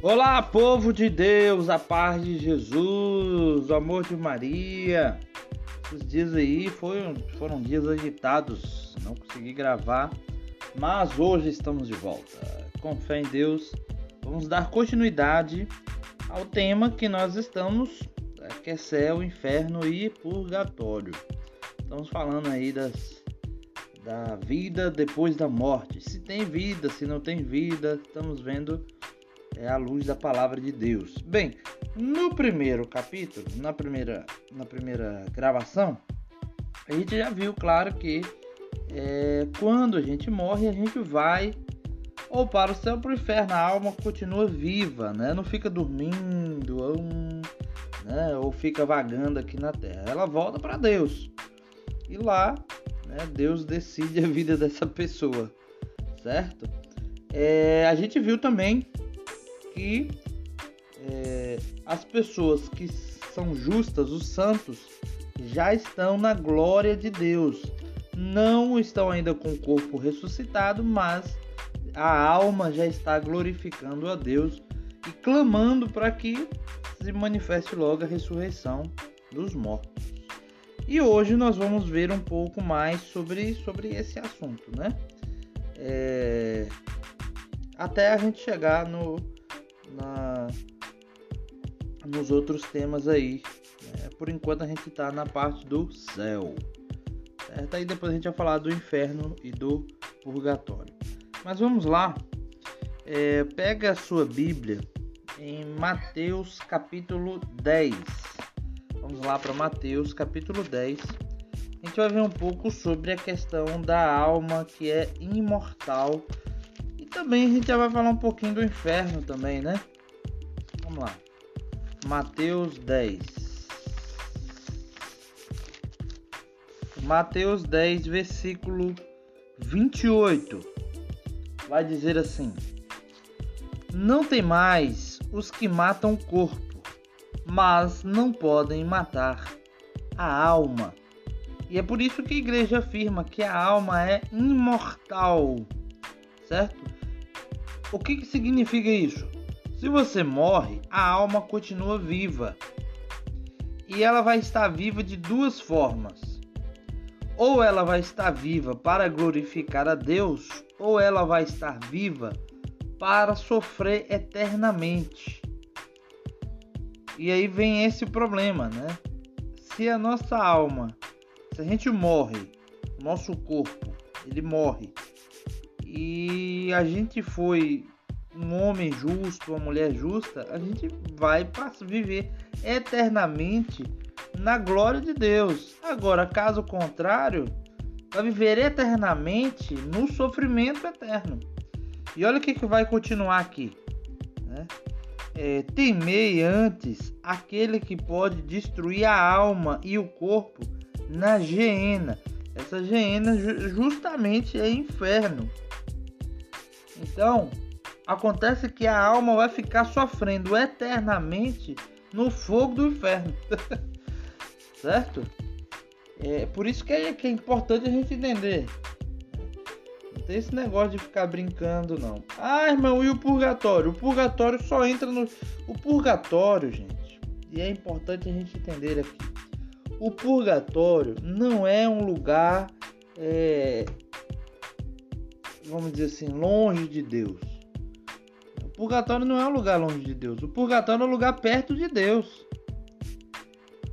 Olá, povo de Deus, a paz de Jesus, o amor de Maria. Esses dias aí foram, foram dias agitados, não consegui gravar, mas hoje estamos de volta. Com fé em Deus, vamos dar continuidade ao tema que nós estamos, é, que é céu, inferno e purgatório. Estamos falando aí das, da vida depois da morte. Se tem vida, se não tem vida, estamos vendo é, a luz da palavra de Deus. Bem, no primeiro capítulo, na primeira, na primeira gravação, a gente já viu, claro, que é, quando a gente morre, a gente vai ou para o céu ou para o inferno, a alma continua viva, né? Não fica dormindo ou, né? ou fica vagando aqui na terra. Ela volta para Deus. E lá, né, Deus decide a vida dessa pessoa, certo? É, a gente viu também que é, as pessoas que são justas, os santos, já estão na glória de Deus. Não estão ainda com o corpo ressuscitado, mas a alma já está glorificando a Deus e clamando para que se manifeste logo a ressurreição dos mortos. E hoje nós vamos ver um pouco mais sobre, sobre esse assunto, né? É, até a gente chegar no, na, nos outros temas aí. É, por enquanto a gente está na parte do céu. Certo? Aí depois a gente vai falar do inferno e do purgatório. Mas vamos lá. É, pega a sua Bíblia em Mateus capítulo 10. Vamos lá para Mateus capítulo 10. A gente vai ver um pouco sobre a questão da alma que é imortal também a gente já vai falar um pouquinho do inferno também, né? Vamos lá. Mateus 10. Mateus 10, versículo 28. Vai dizer assim: Não tem mais os que matam o corpo, mas não podem matar a alma. E é por isso que a igreja afirma que a alma é imortal, certo? O que, que significa isso? Se você morre, a alma continua viva. E ela vai estar viva de duas formas. Ou ela vai estar viva para glorificar a Deus, ou ela vai estar viva para sofrer eternamente. E aí vem esse problema, né? Se a nossa alma, se a gente morre, nosso corpo, ele morre e a gente foi um homem justo, uma mulher justa, a gente vai viver eternamente na glória de Deus. Agora, caso contrário, vai viver eternamente no sofrimento eterno. E olha o que, que vai continuar aqui. Né? É, temei antes aquele que pode destruir a alma e o corpo na geena. Essa geena justamente é inferno. Então, acontece que a alma vai ficar sofrendo eternamente no fogo do inferno. certo? É por isso que é, que é importante a gente entender. Não tem esse negócio de ficar brincando, não. Ah, irmão, e o purgatório? O purgatório só entra no. O purgatório, gente, e é importante a gente entender aqui. O purgatório não é um lugar é, vamos dizer assim, longe de Deus. O purgatório não é um lugar longe de Deus. O purgatório é um lugar perto de Deus.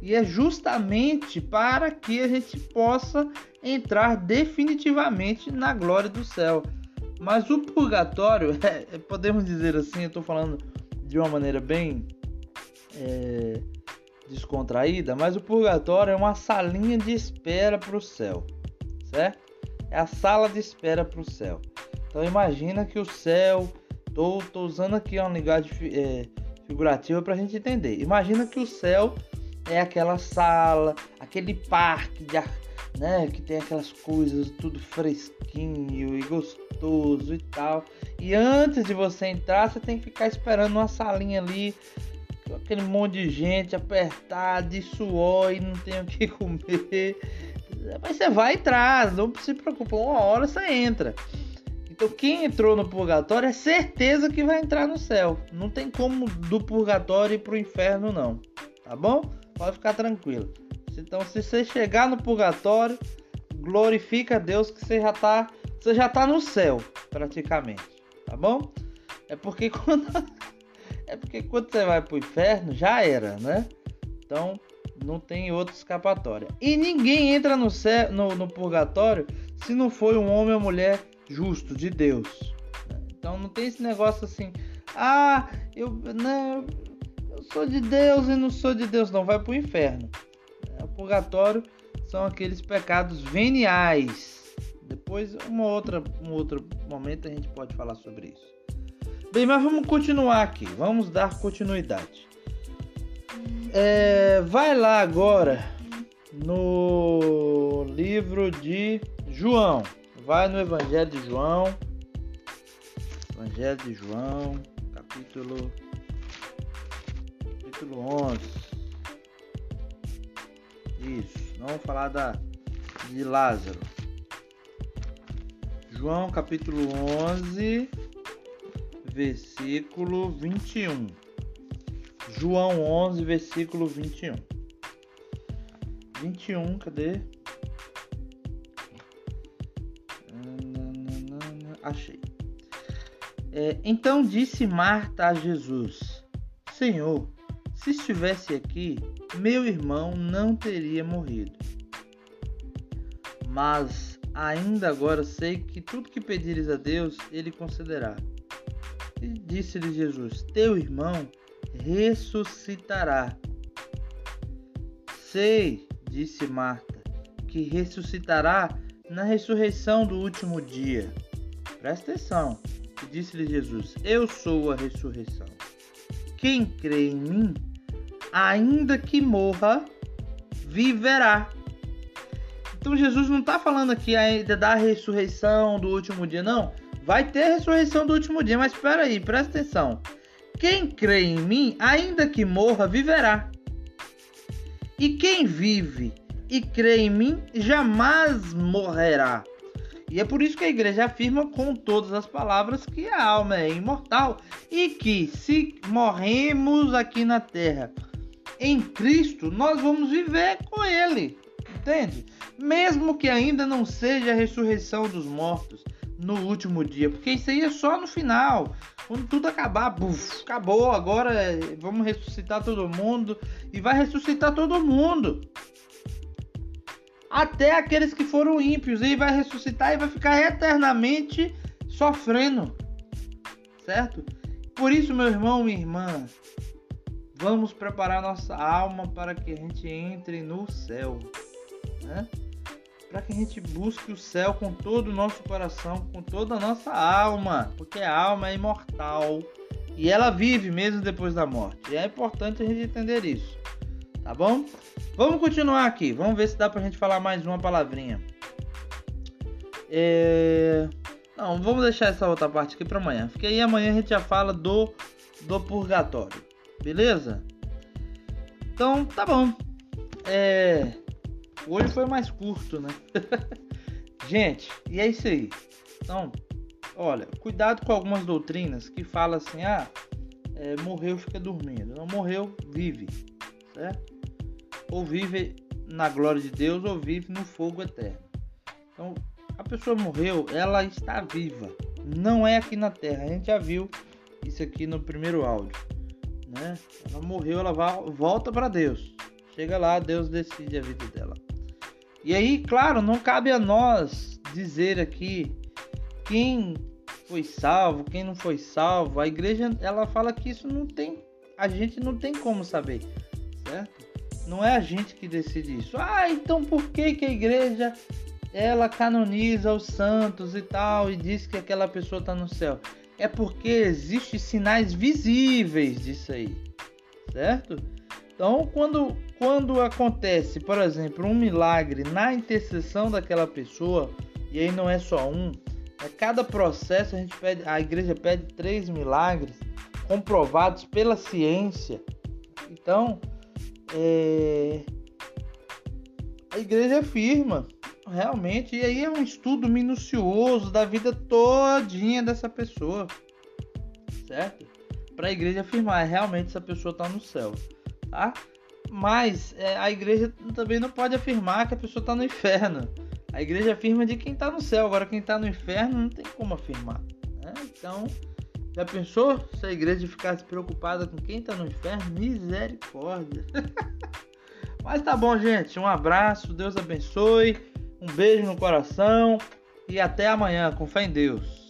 E é justamente para que a gente possa entrar definitivamente na glória do céu. Mas o purgatório, é, podemos dizer assim, eu estou falando de uma maneira bem é, descontraída, mas o purgatório é uma salinha de espera para o céu, certo? É a sala de espera para o céu. Então imagina que o céu, tô, tô usando aqui uma linguagem é, figurativa para a gente entender. Imagina que o céu é aquela sala, aquele parque de ar, né, que tem aquelas coisas tudo fresquinho e gostoso e tal. E antes de você entrar, você tem que ficar esperando uma salinha ali aquele monte de gente apertada, de suor e não tem o que comer. Mas você vai e traz, não se preocupa, uma hora você entra. Então quem entrou no purgatório é certeza que vai entrar no céu. Não tem como do purgatório ir pro inferno não, tá bom? Pode ficar tranquilo. Então se você chegar no purgatório, glorifica a Deus que você já tá, você já tá no céu, praticamente, tá bom? É porque quando é porque quando você vai pro inferno já era, né? Então não tem outra escapatória. E ninguém entra no, céu, no, no purgatório se não for um homem ou mulher justo de Deus. Então não tem esse negócio assim, ah, eu não, eu sou de Deus e não sou de Deus, não vai para o inferno. É, o purgatório são aqueles pecados veniais. Depois, uma outra, um outro momento a gente pode falar sobre isso. Bem, mas vamos continuar aqui. Vamos dar continuidade. É, vai lá agora no livro de João. Vai no Evangelho de João. Evangelho de João, capítulo capítulo 11. Isso, não vamos falar da de Lázaro. João capítulo 11, versículo 21. João 11, versículo 21. 21, cadê? achei. É, então disse Marta a Jesus: Senhor, se estivesse aqui, meu irmão não teria morrido. Mas ainda agora sei que tudo que pedires a Deus, ele concederá. E disse-lhe Jesus: Teu irmão ressuscitará. Sei, disse Marta, que ressuscitará na ressurreição do último dia. Presta atenção. Disse-lhe Jesus: Eu sou a ressurreição. Quem crê em mim, ainda que morra, viverá. Então Jesus não está falando aqui ainda da ressurreição do último dia, não. Vai ter ressurreição do último dia, mas espera aí, presta atenção. Quem crê em mim, ainda que morra, viverá. E quem vive e crê em mim, jamais morrerá. E é por isso que a igreja afirma com todas as palavras que a alma é imortal e que se morremos aqui na terra em Cristo, nós vamos viver com Ele. Entende? Mesmo que ainda não seja a ressurreição dos mortos no último dia, porque isso aí é só no final. Quando tudo acabar, buf, acabou, agora vamos ressuscitar todo mundo e vai ressuscitar todo mundo até aqueles que foram ímpios. Ele vai ressuscitar e vai ficar eternamente sofrendo. Certo? Por isso, meu irmão, minha irmã, vamos preparar nossa alma para que a gente entre no céu. Né? Para que a gente busque o céu com todo o nosso coração, com toda a nossa alma, porque a alma é imortal e ela vive mesmo depois da morte. E é importante a gente entender isso. Tá bom? Vamos continuar aqui. Vamos ver se dá pra gente falar mais uma palavrinha. É... Não, vamos deixar essa outra parte aqui para amanhã. Porque aí amanhã a gente já fala do, do purgatório. Beleza? Então, tá bom. É... Hoje foi mais curto, né? gente, e é isso aí. Então, olha, cuidado com algumas doutrinas que falam assim: ah, é, morreu, fica dormindo. Não morreu, vive. Certo? ou vive na glória de Deus ou vive no fogo eterno. Então, a pessoa morreu, ela está viva, não é aqui na terra. A gente já viu isso aqui no primeiro áudio, né? Ela morreu, ela volta para Deus. Chega lá, Deus decide a vida dela. E aí, claro, não cabe a nós dizer aqui quem foi salvo, quem não foi salvo. A igreja, ela fala que isso não tem, a gente não tem como saber, certo? Não é a gente que decide isso. Ah, então por que, que a igreja ela canoniza os santos e tal e diz que aquela pessoa está no céu? É porque existem sinais visíveis disso aí, certo? Então, quando, quando acontece, por exemplo, um milagre na intercessão daquela pessoa, e aí não é só um, a cada processo a gente pede, a igreja pede três milagres comprovados pela ciência. Então, é... a igreja afirma realmente, e aí é um estudo minucioso da vida todinha dessa pessoa, certo? Para a igreja afirmar realmente essa pessoa está no céu, tá? Mas é, a igreja também não pode afirmar que a pessoa está no inferno. A igreja afirma de quem está no céu, agora quem está no inferno não tem como afirmar. Né? Então, já pensou se a igreja ficasse preocupada com quem está no inferno? Misericórdia! Mas tá bom, gente. Um abraço, Deus abençoe, um beijo no coração e até amanhã, com fé em Deus.